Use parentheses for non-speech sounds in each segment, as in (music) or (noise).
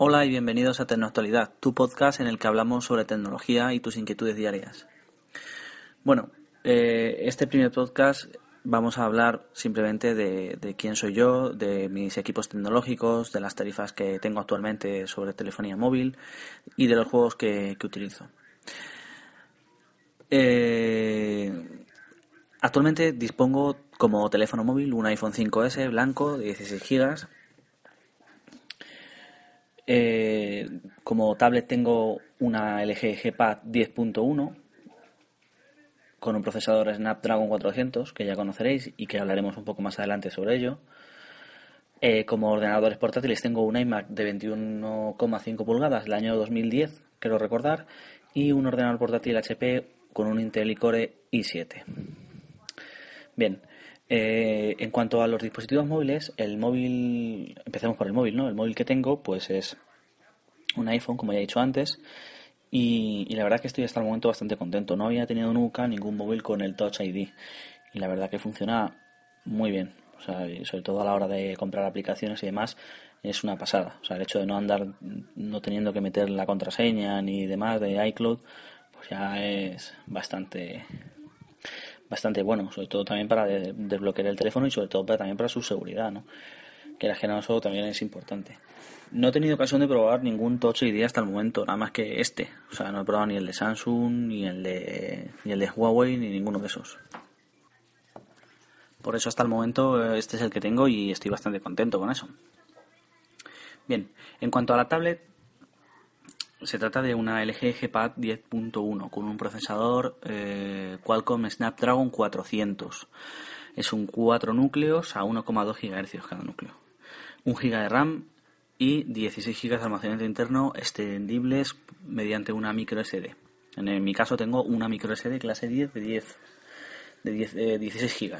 Hola y bienvenidos a Tecnoactualidad, tu podcast en el que hablamos sobre tecnología y tus inquietudes diarias. Bueno, eh, este primer podcast vamos a hablar simplemente de, quién soy yo, de mis equipos tecnológicos, de las tarifas que tengo actualmente sobre telefonía móvil y de los juegos que, utilizo. Eh, actualmente dispongo como teléfono móvil un iPhone 5S blanco de 16 GB eh, como tablet tengo una LG G-Pad 10.1 con un procesador Snapdragon 400 que ya conoceréis y que hablaremos un poco más adelante sobre ello. Eh, como ordenadores portátiles tengo un iMac de 21,5 pulgadas del año 2010, quiero recordar, y un ordenador portátil HP con un Intel Core i7. Bien, eh, en cuanto a los dispositivos móviles, el móvil, empecemos por el móvil, ¿no? El móvil que tengo, pues es un iPhone, como ya he dicho antes, y, la verdad que estoy hasta el momento bastante contento. No había tenido nunca ningún móvil con el Touch ID, y la verdad que funciona muy bien. O sea, sobre todo a la hora de comprar aplicaciones y demás, es una pasada. O sea, el hecho de no andar, no teniendo que meter la contraseña ni demás de iCloud, pues ya es bastante, bastante bueno, sobre todo también para desbloquear el teléfono y sobre todo también para su seguridad, ¿no? Que la eso también es importante. No he tenido ocasión de probar ningún Touch ID hasta el momento, nada más que este. O sea, no he probado ni el de Samsung, ni el de, ni el de Huawei, ni ninguno de esos. Por eso hasta el momento este es el que tengo y estoy bastante contento con eso. Bien, en cuanto a la tablet, se trata de una LG G-Pad 10.1 con un procesador eh, Qualcomm Snapdragon 400. Es un 4 núcleos a 1,2 GHz cada núcleo. 1 GB de RAM y 16 GB de almacenamiento interno extendibles mediante una micro SD. En mi caso tengo una micro SD clase 10 de 10 de 10, 16 GB.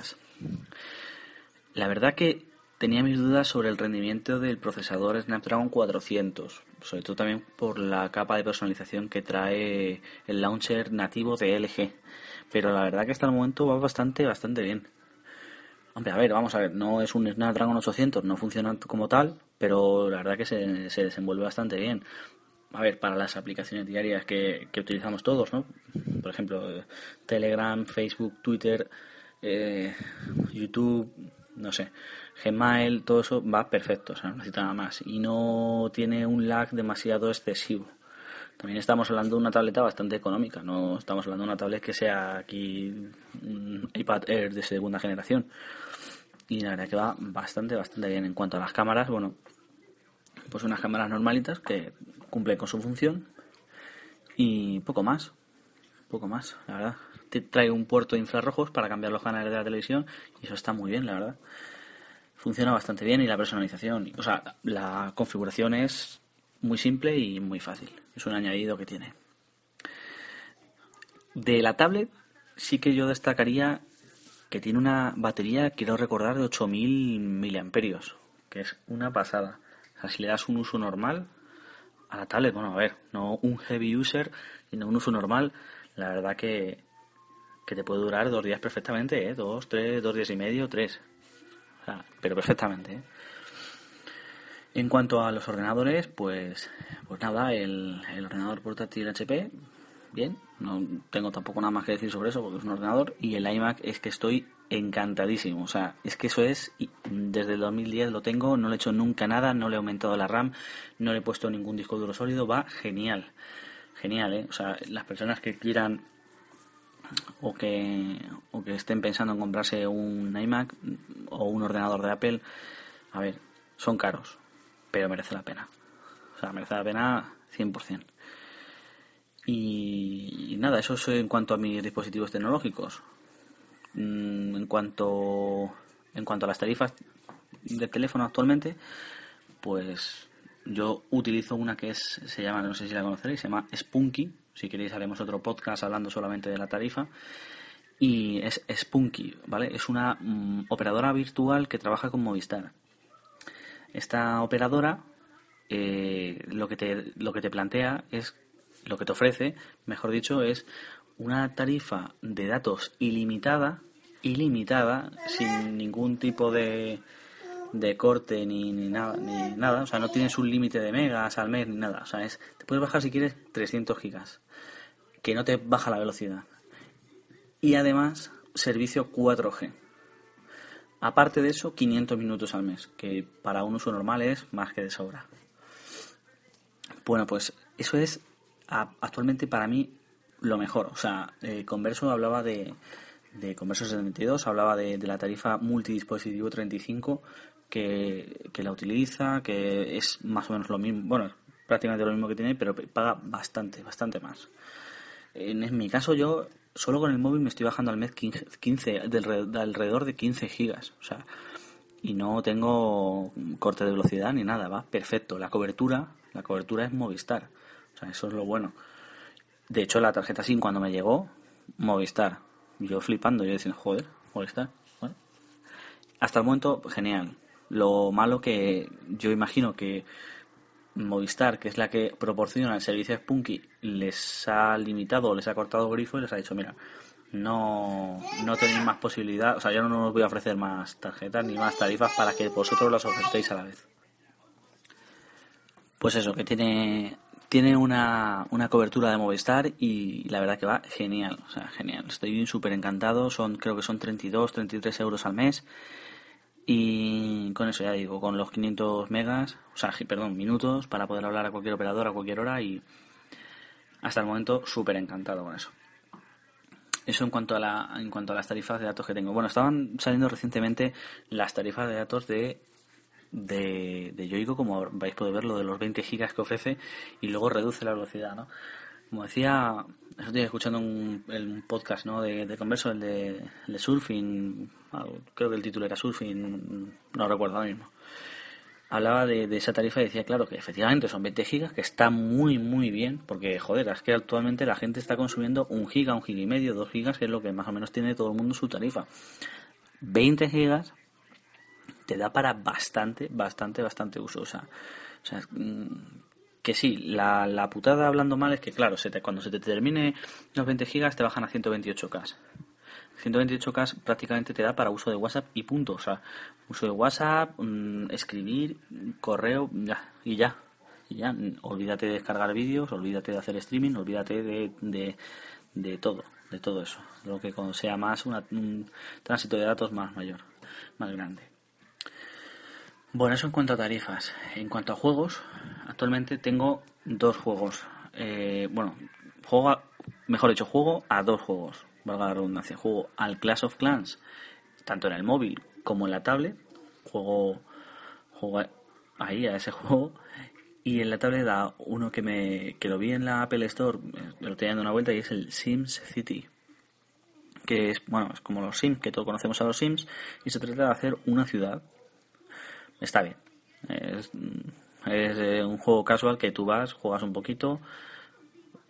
La verdad que tenía mis dudas sobre el rendimiento del procesador Snapdragon 400 sobre todo también por la capa de personalización que trae el launcher nativo de LG. Pero la verdad que hasta el momento va bastante, bastante bien. Hombre, a ver, vamos a ver, no es un Snapdragon 800, no funciona como tal, pero la verdad que se, se desenvuelve bastante bien. A ver, para las aplicaciones diarias que, que utilizamos todos, ¿no? Por ejemplo, Telegram, Facebook, Twitter, eh, YouTube, no sé, Gmail, todo eso va perfecto, o sea, no necesita nada más. Y no tiene un lag demasiado excesivo. También estamos hablando de una tableta bastante económica, no estamos hablando de una tablet que sea aquí un iPad Air de segunda generación. Y la verdad que va bastante, bastante bien. En cuanto a las cámaras, bueno, pues unas cámaras normalitas que cumplen con su función y poco más, poco más, la verdad. Trae un puerto de infrarrojos para cambiar los canales de la televisión y eso está muy bien, la verdad funciona bastante bien y la personalización, o sea, la configuración es muy simple y muy fácil. Es un añadido que tiene. De la tablet sí que yo destacaría que tiene una batería, quiero recordar, de 8000 miliamperios, que es una pasada. O sea, si le das un uso normal a la tablet, bueno, a ver, no un heavy user, sino un uso normal, la verdad que, que te puede durar dos días perfectamente, ¿eh? Dos, tres, dos días y medio, tres pero perfectamente. ¿eh? En cuanto a los ordenadores, pues, pues nada, el, ordenador portátil HP, bien, no tengo tampoco nada más que decir sobre eso porque es un ordenador y el iMac es que estoy encantadísimo, o sea, es que eso es, desde el 2010 lo tengo, no le he hecho nunca nada, no le he aumentado la RAM, no le he puesto ningún disco duro sólido, va genial, genial, ¿eh? O sea, las personas que quieran o que, o que estén pensando en comprarse un iMac o un ordenador de Apple, a ver, son caros, pero merece la pena. O sea, merece la pena 100%. Y, y nada, eso es en cuanto a mis dispositivos tecnológicos. Mm, en cuanto, en cuanto a las tarifas de teléfono actualmente, pues yo utilizo una que es, se llama, no sé si la conoceréis, se llama Spunky, si queréis haremos otro podcast hablando solamente de la tarifa. Y es Spunky, ¿vale? Es una mm, operadora virtual que trabaja con Movistar. Esta operadora eh, lo, que te, lo que te plantea es, lo que te ofrece, mejor dicho, es una tarifa de datos ilimitada, ilimitada, sin ningún tipo de, de corte ni, ni nada, ni nada, o sea, no tienes un límite de megas al mes ni nada, o sea, es, te puedes bajar si quieres 300 gigas, que no te baja la velocidad. Y además, servicio 4G. Aparte de eso, 500 minutos al mes, que para un uso normal es más que de sobra. Bueno, pues eso es actualmente para mí lo mejor. O sea, eh, Converso hablaba de, de Converso 72, hablaba de, la tarifa multidispositivo 35 que, que, la utiliza, que es más o menos lo mismo, bueno, prácticamente lo mismo que tiene, pero paga bastante, bastante más. En, en mi caso yo solo con el móvil me estoy bajando al mes 15, de alrededor de 15 gigas, o sea, y no tengo corte de velocidad ni nada, va perfecto. La cobertura, la cobertura es Movistar, o sea, eso es lo bueno. De hecho, la tarjeta SIM cuando me llegó, Movistar, yo flipando, yo diciendo, joder, Movistar, bueno. Hasta el momento, genial. Lo malo que yo imagino que Movistar, que es la que proporciona el servicio de Spunky, les ha limitado les ha cortado grifo y les ha dicho, mira, no, no tenéis más posibilidad, o sea, ya no os voy a ofrecer más tarjetas ni más tarifas para que vosotros las ofertéis a la vez. Pues eso, que tiene, tiene una, una cobertura de Movistar y la verdad que va genial, o sea, genial. Estoy súper encantado, son, creo que son 32, 33 euros al mes y con eso ya digo, con los 500 megas, o sea, perdón, minutos para poder hablar a cualquier operador a cualquier hora y hasta el momento súper encantado con eso. Eso en cuanto a la en cuanto a las tarifas de datos que tengo. Bueno, estaban saliendo recientemente las tarifas de datos de de, de Yoigo, como vais a poder ver, lo de los 20 gigas que ofrece y luego reduce la velocidad, ¿no? Como decía, estoy escuchando un, podcast ¿no? de, Converso, el de, Surfing, creo que el título era Surfing, no recuerdo ahora mismo. Hablaba de, de, esa tarifa y decía, claro, que efectivamente son 20 gigas, que está muy, muy bien, porque, joder, es que actualmente la gente está consumiendo un giga, un giga y medio, dos gigas, que es lo que más o menos tiene todo el mundo su tarifa. 20 gigas te da para bastante, bastante, bastante uso. O sea, o sea mm, que sí, la, la putada hablando mal es que, claro, se te, cuando se te termine los 20 gigas te bajan a 128K. 128K prácticamente te da para uso de WhatsApp y punto. O sea, uso de WhatsApp, mmm, escribir, correo, ya, y ya. Y ya, olvídate de descargar vídeos, olvídate de hacer streaming, olvídate de, de, de todo, de todo eso. Lo que sea más una, un tránsito de datos más mayor, más grande. Bueno, eso en cuanto a tarifas. En cuanto a juegos, actualmente tengo dos juegos. Eh, bueno, juego, mejor dicho, juego a dos juegos, valga la redundancia. Juego al Clash of Clans, tanto en el móvil como en la tablet. Juego, juego ahí a ese (laughs) juego. Y en la tablet da uno que me que lo vi en la Apple Store, me lo estoy dando una vuelta y es el Sims City. Que es, bueno, es como los Sims, que todos conocemos a los Sims, y se trata de hacer una ciudad está bien. Es, eh, un juego casual que tú vas, juegas un poquito,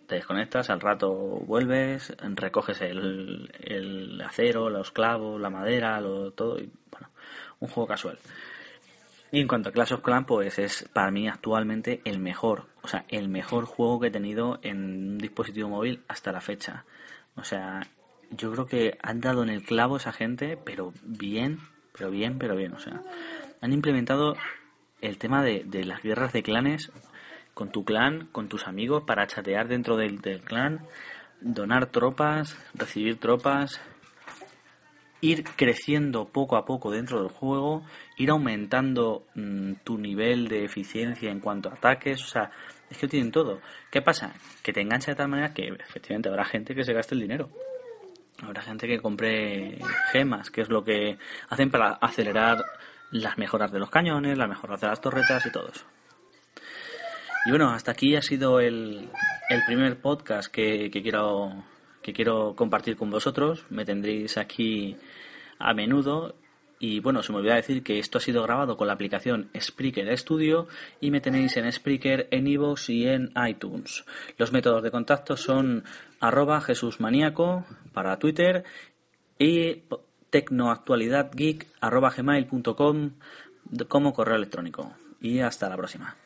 te desconectas, al rato vuelves, recoges el, el acero, los clavos, la madera, lo, todo, y bueno, un juego casual. Y en cuanto a Clash of Clans, pues es para mí actualmente el mejor, o sea, el mejor juego que he tenido en un dispositivo móvil hasta la fecha. O sea, yo creo que han dado en el clavo esa gente, pero bien, pero bien, pero bien, o sea, han implementado el tema de, de, las guerras de clanes con tu clan, con tus amigos, para chatear dentro del, del clan, donar tropas, recibir tropas, ir creciendo poco a poco dentro del juego, ir aumentando mmm, tu nivel de eficiencia en cuanto a ataques, o sea, es que tienen todo. ¿Qué pasa? Que te engancha de tal manera que efectivamente habrá gente que se gaste el dinero. Habrá gente que compre gemas, que es lo que hacen para acelerar las mejoras de los cañones, las mejoras de las torretas y todo eso. Y bueno, hasta aquí ha sido el, el primer podcast que, que, quiero, que quiero compartir con vosotros. Me tendréis aquí a menudo. Y bueno, se me olvidó decir que esto ha sido grabado con la aplicación Spreaker Studio y me tenéis en Spreaker, en iVoox y en iTunes. Los métodos de contacto son arroba para Twitter y tecnoactualidadgeek.com como correo electrónico. Y hasta la próxima.